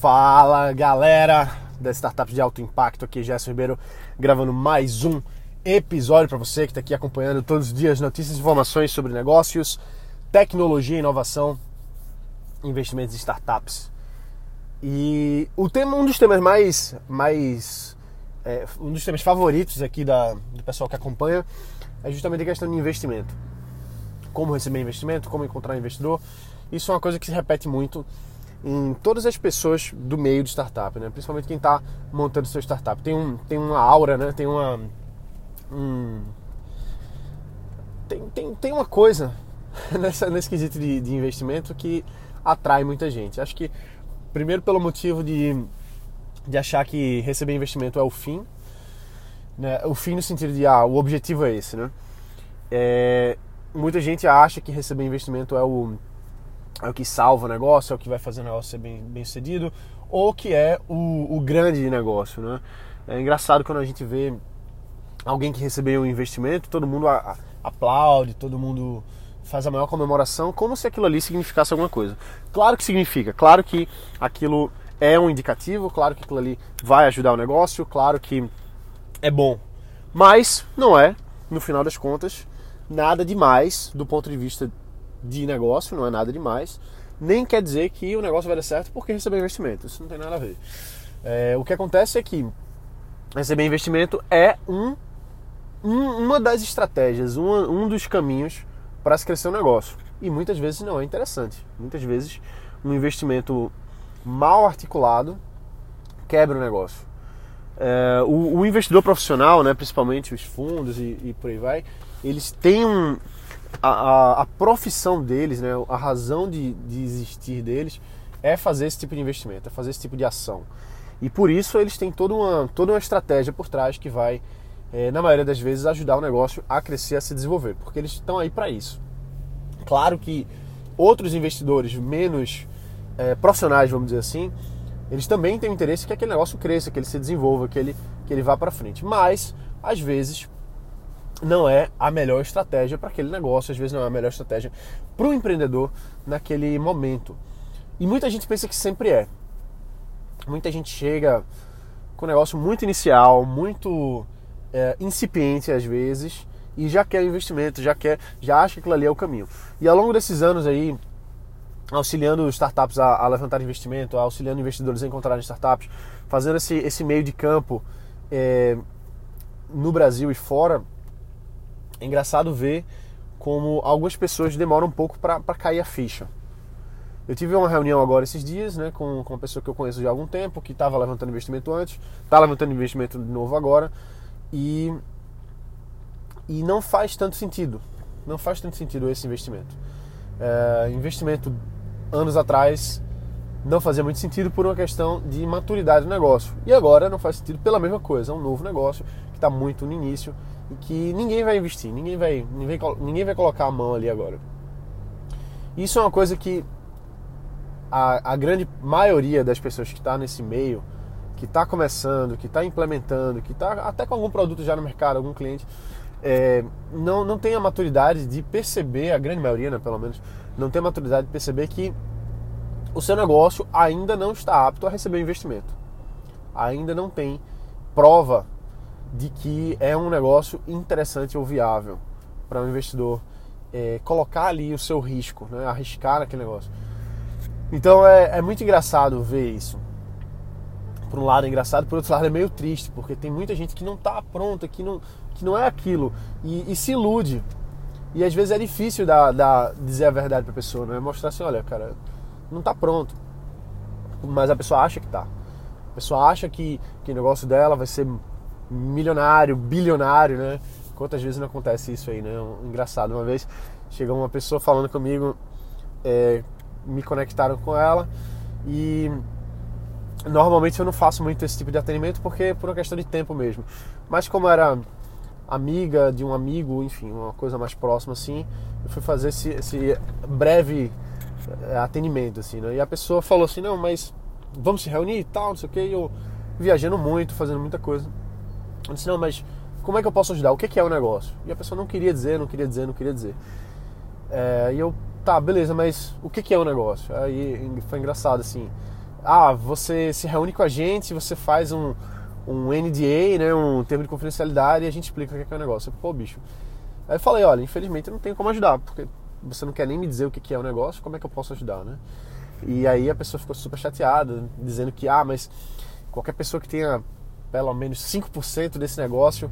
Fala galera das startups de alto impacto, aqui Gerson Ribeiro gravando mais um episódio para você que está aqui acompanhando todos os dias notícias e informações sobre negócios, tecnologia, inovação, investimentos em startups. E o tema, um dos temas mais, mais é, um dos temas favoritos aqui da, do pessoal que acompanha é justamente a questão de investimento. Como receber investimento, como encontrar investidor. Isso é uma coisa que se repete muito em todas as pessoas do meio de startup, né? principalmente quem está montando seu startup. Tem, um, tem uma aura, né? tem uma. Um, tem, tem, tem uma coisa nessa, nesse quesito de, de investimento que atrai muita gente. Acho que, primeiro, pelo motivo de, de achar que receber investimento é o fim. Né? O fim no sentido de, ah, o objetivo é esse. Né? É, muita gente acha que receber investimento é o é o que salva o negócio, é o que vai fazer o negócio ser bem, bem sucedido, ou que é o, o grande negócio. Né? É engraçado quando a gente vê alguém que recebeu um investimento, todo mundo a, a, aplaude, todo mundo faz a maior comemoração, como se aquilo ali significasse alguma coisa. Claro que significa, claro que aquilo é um indicativo, claro que aquilo ali vai ajudar o negócio, claro que é bom, mas não é, no final das contas, nada demais do ponto de vista de negócio, não é nada demais. Nem quer dizer que o negócio vai dar certo porque receber investimento. Isso não tem nada a ver. É, o que acontece é que receber investimento é um, um uma das estratégias, um, um dos caminhos para se crescer um negócio. E muitas vezes não é interessante. Muitas vezes um investimento mal articulado quebra o negócio. É, o, o, investidor profissional, né, principalmente os fundos e, e por aí vai, eles têm um, a, a, a, profissão deles, né, a razão de, de existir deles é fazer esse tipo de investimento, é fazer esse tipo de ação. E por isso eles têm toda uma, toda uma estratégia por trás que vai, é, na maioria das vezes, ajudar o negócio a crescer, a se desenvolver, porque eles estão aí para isso. Claro que outros investidores menos é, profissionais, vamos dizer assim, eles também têm interesse que aquele negócio cresça, que ele se desenvolva, que ele, que ele vá para frente. Mas, às vezes, não é a melhor estratégia para aquele negócio, às vezes não é a melhor estratégia para o empreendedor naquele momento. E muita gente pensa que sempre é. Muita gente chega com um negócio muito inicial, muito é, incipiente às vezes, e já quer investimento, já quer, já acha que aquilo ali é o caminho. E ao longo desses anos aí, auxiliando startups a, a levantar investimento, auxiliando investidores a encontrarem startups, fazendo esse, esse meio de campo é, no Brasil e fora, é engraçado ver como algumas pessoas demoram um pouco para cair a ficha. Eu tive uma reunião agora esses dias né, com, com uma pessoa que eu conheço já há algum tempo, que estava levantando investimento antes, está levantando investimento de novo agora, e, e não faz tanto sentido. Não faz tanto sentido esse investimento. É, investimento anos atrás não fazia muito sentido por uma questão de maturidade do negócio. E agora não faz sentido pela mesma coisa. É um novo negócio que está muito no início que ninguém vai investir, ninguém vai, ninguém, ninguém vai colocar a mão ali agora. Isso é uma coisa que a, a grande maioria das pessoas que está nesse meio, que está começando, que está implementando, que está até com algum produto já no mercado, algum cliente, é, não, não tem a maturidade de perceber, a grande maioria, né, pelo menos, não tem a maturidade de perceber que o seu negócio ainda não está apto a receber investimento. Ainda não tem prova de que é um negócio interessante ou viável para um investidor é, colocar ali o seu risco, né? arriscar naquele negócio. Então é, é, muito engraçado ver isso. Por um lado é engraçado, por outro lado é meio triste, porque tem muita gente que não está pronta, que não, que não é aquilo e, e, se ilude. E às vezes é difícil dizer a verdade para a pessoa, né? mostrar assim: olha, cara, não está pronto. Mas a pessoa acha que está. A pessoa acha que, que o negócio dela vai ser milionário, bilionário, né? Quantas vezes não acontece isso aí, né? Engraçado. Uma vez chegou uma pessoa falando comigo, é, me conectaram com ela e normalmente eu não faço muito esse tipo de atendimento porque por uma questão de tempo mesmo. Mas como era amiga de um amigo, enfim, uma coisa mais próxima assim, eu fui fazer esse, esse breve é, atendimento assim, né? E a pessoa falou assim: "Não, mas vamos se reunir e tal, não sei o que". Eu viajando muito, fazendo muita coisa. Eu disse, não, mas como é que eu posso ajudar? O que é o negócio? E a pessoa não queria dizer, não queria dizer, não queria dizer. É, e eu, tá, beleza, mas o que é o negócio? Aí foi engraçado, assim. ah, você se reúne com a gente, você faz um, um NDA, né, um termo de confidencialidade, e a gente explica o que é o negócio. Pô, bicho. Aí eu falei, olha, infelizmente eu não tenho como ajudar, porque você não quer nem me dizer o que é o negócio, como é que eu posso ajudar, né? E aí a pessoa ficou super chateada, dizendo que, ah, mas qualquer pessoa que tenha pelo menos 5% desse negócio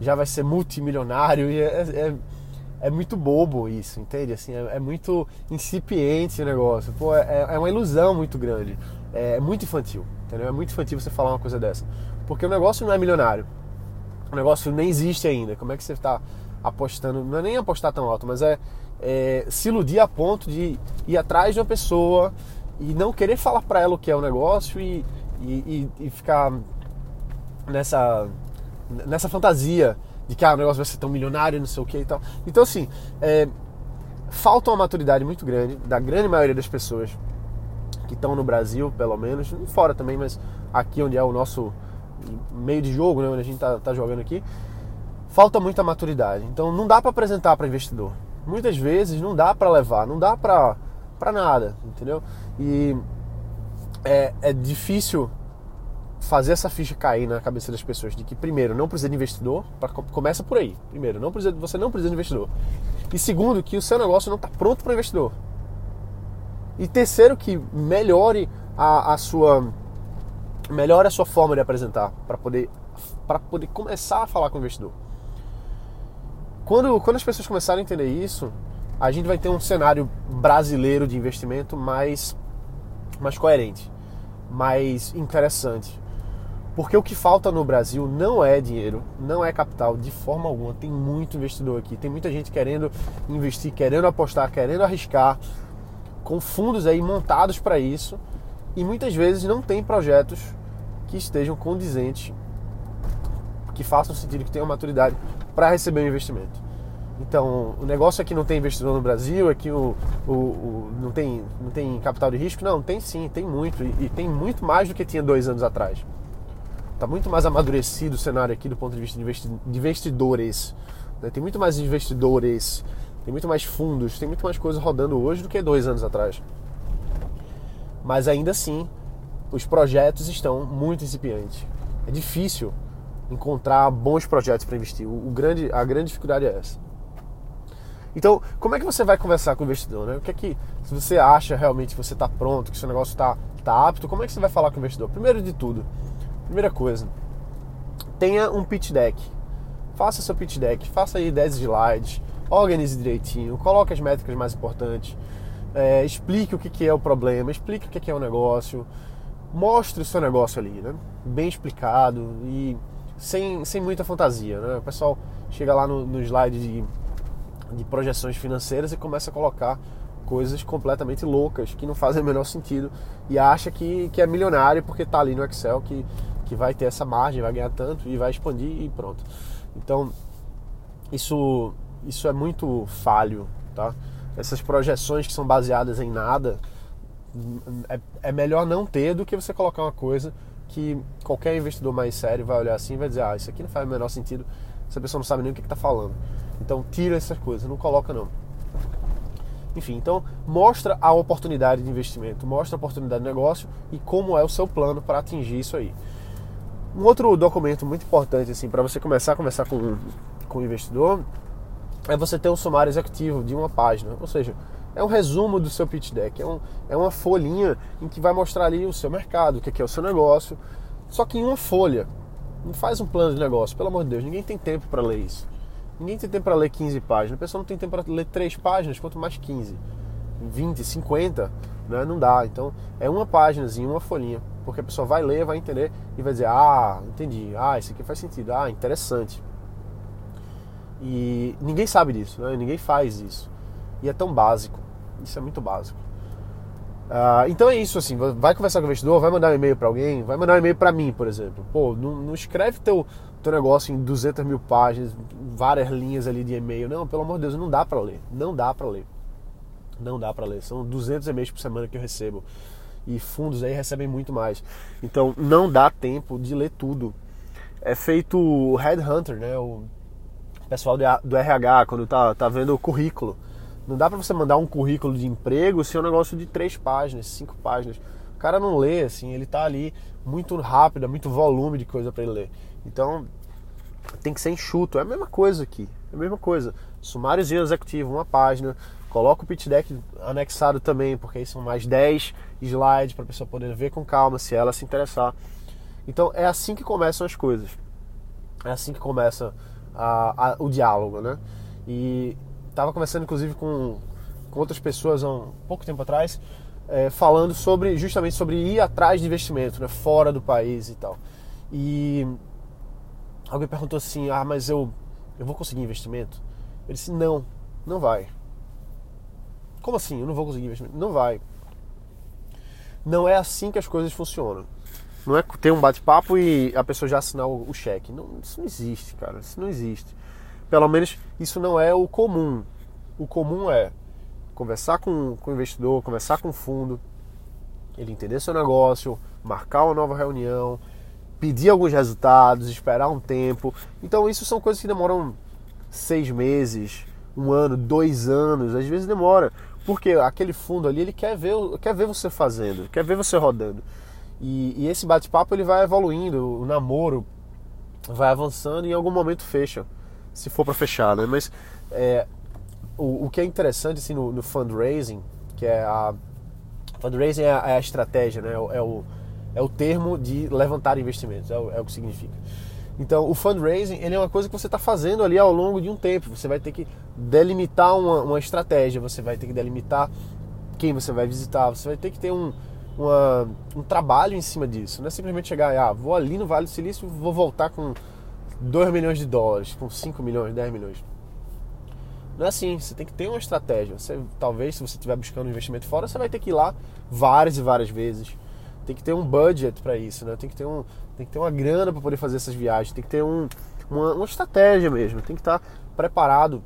já vai ser multimilionário, e é, é, é muito bobo isso, entende? Assim, é, é muito incipiente o negócio, pô, é, é uma ilusão muito grande, é, é muito infantil, entendeu? É muito infantil você falar uma coisa dessa, porque o negócio não é milionário, o negócio nem existe ainda, como é que você está apostando, não é nem apostar tão alto, mas é, é, se iludir a ponto de ir atrás de uma pessoa e não querer falar para ela o que é o negócio e, e, e, ficar nessa, nessa fantasia de que ah, o negócio vai ser tão milionário, não sei o que e tal. Então, assim, é, falta uma maturidade muito grande da grande maioria das pessoas que estão no Brasil, pelo menos, fora também, mas aqui onde é o nosso meio de jogo, né, onde a gente está tá jogando aqui, falta muita maturidade. Então, não dá para apresentar para investidor muitas vezes não dá para levar, não dá para nada, entendeu? E é, é difícil fazer essa ficha cair na cabeça das pessoas de que primeiro não precisa de investidor, pra, começa por aí. Primeiro, não precisa, você não precisa de investidor. E segundo, que o seu negócio não está pronto para investidor. E terceiro, que melhore a, a sua melhore a sua forma de apresentar para poder para poder começar a falar com o investidor. Quando, quando as pessoas começarem a entender isso, a gente vai ter um cenário brasileiro de investimento mais, mais coerente, mais interessante. Porque o que falta no Brasil não é dinheiro, não é capital de forma alguma. Tem muito investidor aqui, tem muita gente querendo investir, querendo apostar, querendo arriscar, com fundos aí montados para isso, e muitas vezes não tem projetos que estejam condizentes, que façam sentido, que tenham maturidade para receber o um investimento. Então, o negócio é que não tem investidor no Brasil, é que o, o, o, não, tem, não tem capital de risco. Não, tem sim, tem muito. E, e tem muito mais do que tinha dois anos atrás. Está muito mais amadurecido o cenário aqui do ponto de vista de investidores. Né? Tem muito mais investidores, tem muito mais fundos, tem muito mais coisa rodando hoje do que dois anos atrás. Mas ainda assim, os projetos estão muito incipientes. É difícil encontrar bons projetos para investir. O, grande, a grande dificuldade é essa. Então, como é que você vai conversar com o investidor? Né? O que é que, se você acha realmente que você está pronto, que seu negócio está tá apto, como é que você vai falar com o investidor? Primeiro de tudo, primeira coisa, tenha um pitch deck. Faça seu pitch deck, faça aí 10 slides, organize direitinho, coloque as métricas mais importantes, é, explique o que, é o problema, explique o que, que é o negócio, mostre o seu negócio ali, né? Bem explicado e sem, sem muita fantasia, né? O pessoal chega lá no, no slide de, de projeções financeiras e começa a colocar coisas completamente loucas que não fazem o menor sentido e acha que, que é milionário porque está ali no Excel que, que vai ter essa margem, vai ganhar tanto e vai expandir e pronto. Então, isso, isso é muito falho, tá? Essas projeções que são baseadas em nada, é, é melhor não ter do que você colocar uma coisa que qualquer investidor mais sério vai olhar assim e vai dizer: ah, isso aqui não faz o menor sentido, essa pessoa não sabe nem o que está falando. Então tira essas coisas, não coloca não. Enfim, então mostra a oportunidade de investimento, mostra a oportunidade de negócio e como é o seu plano para atingir isso aí. Um outro documento muito importante assim para você começar a conversar com, com o investidor é você ter um sumário executivo de uma página, ou seja, é um resumo do seu pitch deck, é, um, é uma folhinha em que vai mostrar ali o seu mercado, o que é o seu negócio, só que em uma folha. Não faz um plano de negócio, pelo amor de Deus, ninguém tem tempo para ler isso. Ninguém tem tempo para ler 15 páginas. A pessoa não tem tempo para ler 3 páginas, quanto mais 15. 20, 50, né? não dá. Então é uma páginazinha, uma folhinha. Porque a pessoa vai ler, vai entender e vai dizer: Ah, entendi. Ah, isso aqui faz sentido. Ah, interessante. E ninguém sabe disso, né? ninguém faz isso. E é tão básico. Isso é muito básico. Uh, então é isso, assim, vai conversar com o investidor, vai mandar um e-mail para alguém, vai mandar um e-mail para mim, por exemplo. Pô, não, não escreve teu, teu negócio em 200 mil páginas, várias linhas ali de e-mail. Não, pelo amor de Deus, não dá para ler. Não dá para ler. Não dá para ler. São 200 e-mails por semana que eu recebo. E fundos aí recebem muito mais. Então não dá tempo de ler tudo. É feito o Headhunter, né? O pessoal do RH, quando tá, tá vendo o currículo. Não dá para você mandar um currículo de emprego se é um negócio de três páginas, cinco páginas. cara não lê, assim, ele tá ali muito rápido, é muito volume de coisa para ele ler. Então, tem que ser enxuto. É a mesma coisa aqui. É a mesma coisa. Sumáriozinho executivo, uma página. Coloca o pitch deck anexado também, porque aí são mais 10 slides para a pessoa poder ver com calma se ela se interessar. Então é assim que começam as coisas. É assim que começa a, a, o diálogo, né? E estava conversando inclusive com, com outras pessoas há um pouco tempo atrás, é, falando sobre justamente sobre ir atrás de investimento, né? Fora do país e tal. E alguém perguntou assim: Ah, mas eu, eu vou conseguir investimento? Eu disse: Não, não vai. Como assim? Eu não vou conseguir investimento? Não vai. Não é assim que as coisas funcionam. Não é ter um bate-papo e a pessoa já assinar o, cheque. Não, isso não existe, cara. Isso não existe. Pelo menos isso não é o comum. O comum é conversar com, com o investidor, conversar com o fundo, ele entender seu negócio, marcar uma nova reunião, pedir alguns resultados, esperar um tempo. Então, isso são coisas que demoram seis meses, um ano, dois anos, às vezes demora. Porque aquele fundo ali, ele quer ver, quer ver você fazendo, quer ver você rodando. E, e esse bate-papo ele vai evoluindo, o namoro vai avançando e em algum momento fecha, se for para fechar, né? Mas é, o, o, que é interessante assim, no, no, fundraising, que é a. Fundraising é a, é a estratégia, né? É o, é o, é termo de levantar investimentos, é o, é o que significa. Então, o fundraising ele é uma coisa que você está fazendo ali ao longo de um tempo. Você vai ter que delimitar uma, uma, estratégia, você vai ter que delimitar quem você vai visitar, você vai ter que ter um, uma, um trabalho em cima disso. Não é simplesmente chegar, ah, vou ali no Vale do Silício vou voltar com 2 milhões de dólares, com 5 milhões, 10 milhões. Não é assim, você tem que ter uma estratégia. Você, talvez, se você estiver buscando um investimento fora, você vai ter que ir lá várias e várias vezes. Tem que ter um budget para isso, né? Tem que ter um, tem que ter uma grana para poder fazer essas viagens, tem que ter um, uma, uma estratégia mesmo, tem que estar preparado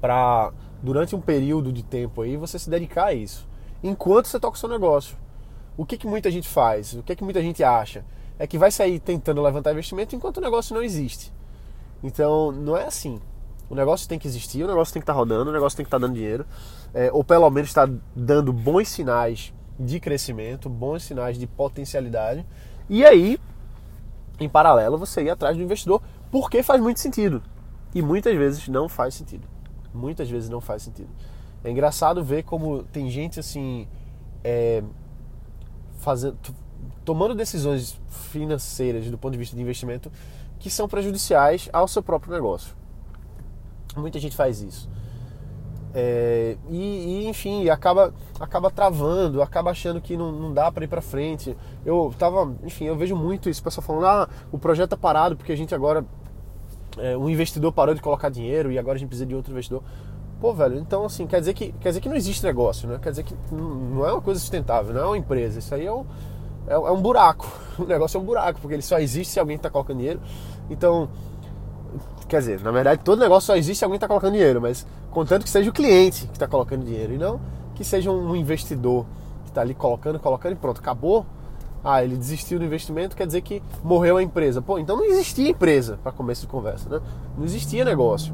para durante um período de tempo aí você se dedicar a isso. Enquanto você toca o seu negócio. O que, que muita gente faz? O que, que muita gente acha? É que vai sair tentando levantar investimento enquanto o negócio não existe. Então, não é assim. O negócio tem que existir, o negócio tem que estar tá rodando, o negócio tem que estar tá dando dinheiro, é, ou pelo menos estar tá dando bons sinais de crescimento, bons sinais de potencialidade e aí, em paralelo, você ir atrás do investidor, porque faz muito sentido. E muitas vezes não faz sentido. Muitas vezes não faz sentido. É engraçado ver como tem gente assim. É, fazendo, tomando decisões financeiras do ponto de vista de investimento que são prejudiciais ao seu próprio negócio. Muita gente faz isso. É, e, e, enfim, acaba, acaba travando, acaba achando que não, não dá para ir para frente. Eu tava, enfim, eu vejo muito isso, pessoal falando, ah, o projeto tá parado porque a gente agora, é, investidor parou de colocar dinheiro e agora a gente precisa de outro investidor. Pô, velho, então assim, quer dizer que, quer dizer que não existe negócio, né? Quer dizer que não é uma coisa sustentável, não é uma empresa. Isso aí é um, é, é um buraco. O negócio é um buraco, porque ele só existe se alguém está colocando dinheiro. Então, Quer dizer, na verdade, todo negócio só existe se alguém está colocando dinheiro, mas contanto que seja o cliente que está colocando dinheiro e não que seja um investidor que está ali colocando, colocando e pronto, acabou. Ah, ele desistiu do investimento, quer dizer que morreu a empresa. Pô, então não existia empresa para começo de conversa, né? Não existia negócio.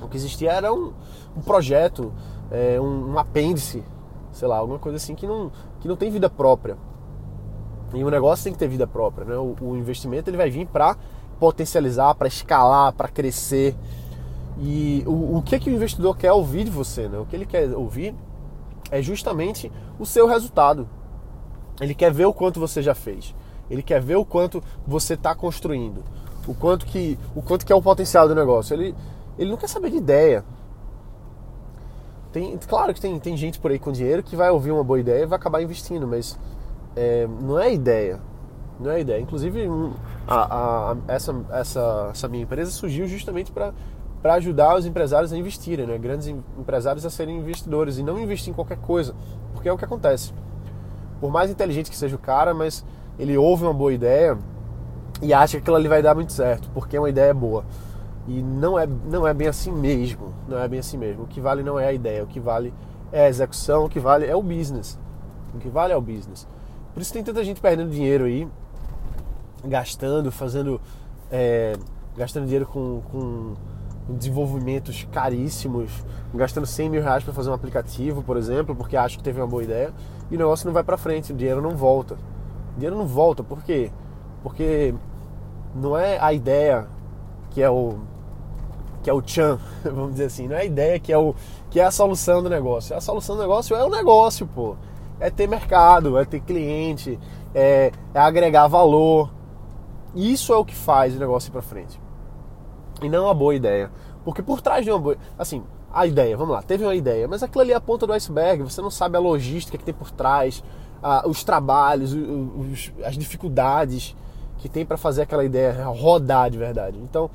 O que existia era um, um projeto, é, um, um apêndice, sei lá, alguma coisa assim que não, que não tem vida própria. E o negócio tem que ter vida própria, né? O, o investimento ele vai vir para potencializar, para escalar, para crescer. E o, o que, que o investidor quer ouvir de você? Né? O que ele quer ouvir é justamente o seu resultado. Ele quer ver o quanto você já fez. Ele quer ver o quanto você está construindo. O quanto que o quanto que é o potencial do negócio. Ele, ele não quer saber de ideia. Tem, claro que tem, tem gente por aí com dinheiro que vai ouvir uma boa ideia e vai acabar investindo, mas é, não é ideia. Não é ideia. Inclusive, a, a, essa, essa, essa minha empresa surgiu justamente para ajudar os empresários a investirem, né? grandes empresários a serem investidores e não investir em qualquer coisa, porque é o que acontece. Por mais inteligente que seja o cara, mas ele ouve uma boa ideia e acha que aquilo ali vai dar muito certo, porque é uma ideia boa. E não é, não é bem assim mesmo. Não é bem assim mesmo. O que vale não é a ideia, o que vale é a execução, o que vale é o business. O que vale é o business. Por isso tem tanta gente perdendo dinheiro aí gastando, fazendo. É, gastando dinheiro com, com desenvolvimentos caríssimos, gastando 100 mil reais para fazer um aplicativo, por exemplo, porque acha que teve uma boa ideia, e o negócio não vai para frente, o dinheiro não volta. O dinheiro não volta, por quê? Porque não é a ideia que é o que é o chan, vamos dizer assim, não é a ideia que é o que é a solução do negócio. A solução do negócio é o negócio, pô. É ter mercado, é ter cliente, é, é agregar valor. Isso é o que faz o negócio ir para frente. E não é uma boa ideia. Porque por trás de uma boa. Assim, a ideia, vamos lá, teve uma ideia, mas aquilo ali é a ponta do iceberg, você não sabe a logística que tem por trás, os trabalhos, os, as dificuldades que tem para fazer aquela ideia rodar de verdade. Então,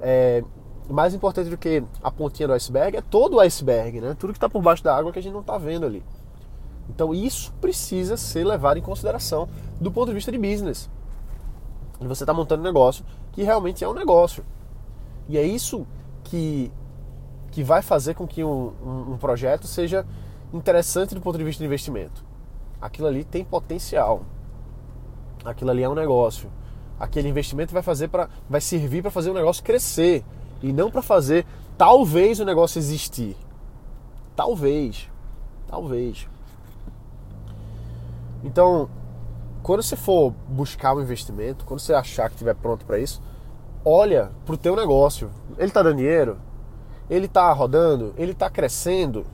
é, mais importante do que a pontinha do iceberg é todo o iceberg, né? Tudo que está por baixo da água que a gente não está vendo ali. Então, isso precisa ser levado em consideração do ponto de vista de business. E você está montando um negócio que realmente é um negócio. E é isso que, que vai fazer com que um, um, um projeto seja interessante do ponto de vista de investimento. Aquilo ali tem potencial. Aquilo ali é um negócio. Aquele investimento vai fazer para vai servir para fazer o negócio crescer e não para fazer talvez o negócio existir. Talvez. Talvez. Então, quando você for buscar um investimento, quando você achar que estiver pronto para isso, olha para o teu negócio. Ele está dando dinheiro? Ele está rodando? Ele está crescendo?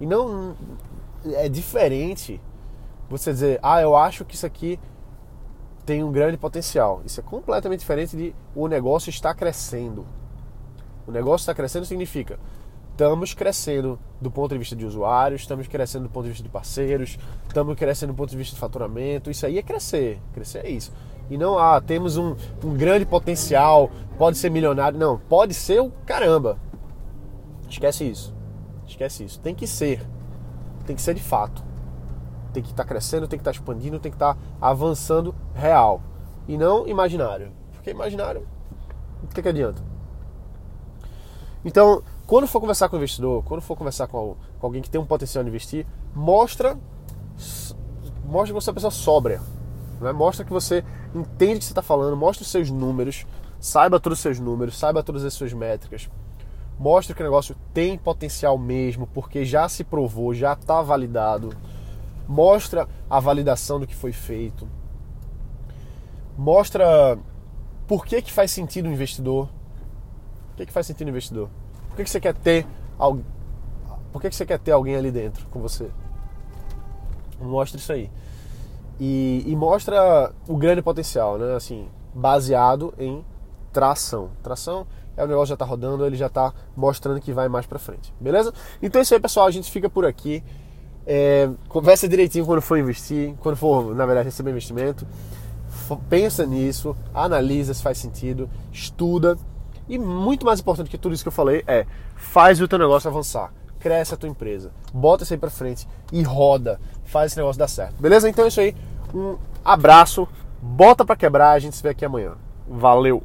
E não é diferente você dizer, ah, eu acho que isso aqui tem um grande potencial. Isso é completamente diferente de o negócio está crescendo. O negócio está crescendo significa estamos crescendo do ponto de vista de usuários, estamos crescendo do ponto de vista de parceiros, estamos crescendo do ponto de vista de faturamento. Isso aí é crescer. Crescer é isso. E não, ah, temos um, um grande potencial, pode ser milionário. Não, pode ser o caramba. Esquece isso. Esquece isso. Tem que ser. Tem que ser de fato. Tem que estar tá crescendo, tem que estar tá expandindo, tem que estar tá avançando real. E não imaginário. Porque imaginário, o que, que adianta? Então, quando for conversar com o investidor, quando for conversar com, alguém que tem um potencial de investir, mostra, mostra que você é uma pessoa sóbria. Né? Mostra que você entende o que você está falando, mostra os seus números, saiba todos os seus números, saiba todas as suas métricas. Mostra que o negócio tem potencial mesmo, porque já se provou, já está validado. Mostra a validação do que foi feito. Mostra por que, que faz sentido o investidor por que, que faz sentido investidor? Por que, que você quer ter alguém? Por que, que você quer ter alguém ali dentro com você? Mostra isso aí. E, e mostra o grande potencial, né? Assim, baseado em tração. Tração é o negócio já está rodando, ele já está mostrando que vai mais para frente. Beleza? Então é isso aí, pessoal. A gente fica por aqui. É, conversa direitinho quando for investir, quando for, na verdade, receber investimento. Pensa nisso, analisa se faz sentido, estuda e muito mais importante que tudo isso que eu falei é faz o teu negócio avançar. Cresce a tua empresa. Bota isso aí pra frente e roda. Faz esse negócio dar certo. Beleza? Então é isso aí. Um abraço. Bota pra quebrar. A gente se vê aqui amanhã. Valeu!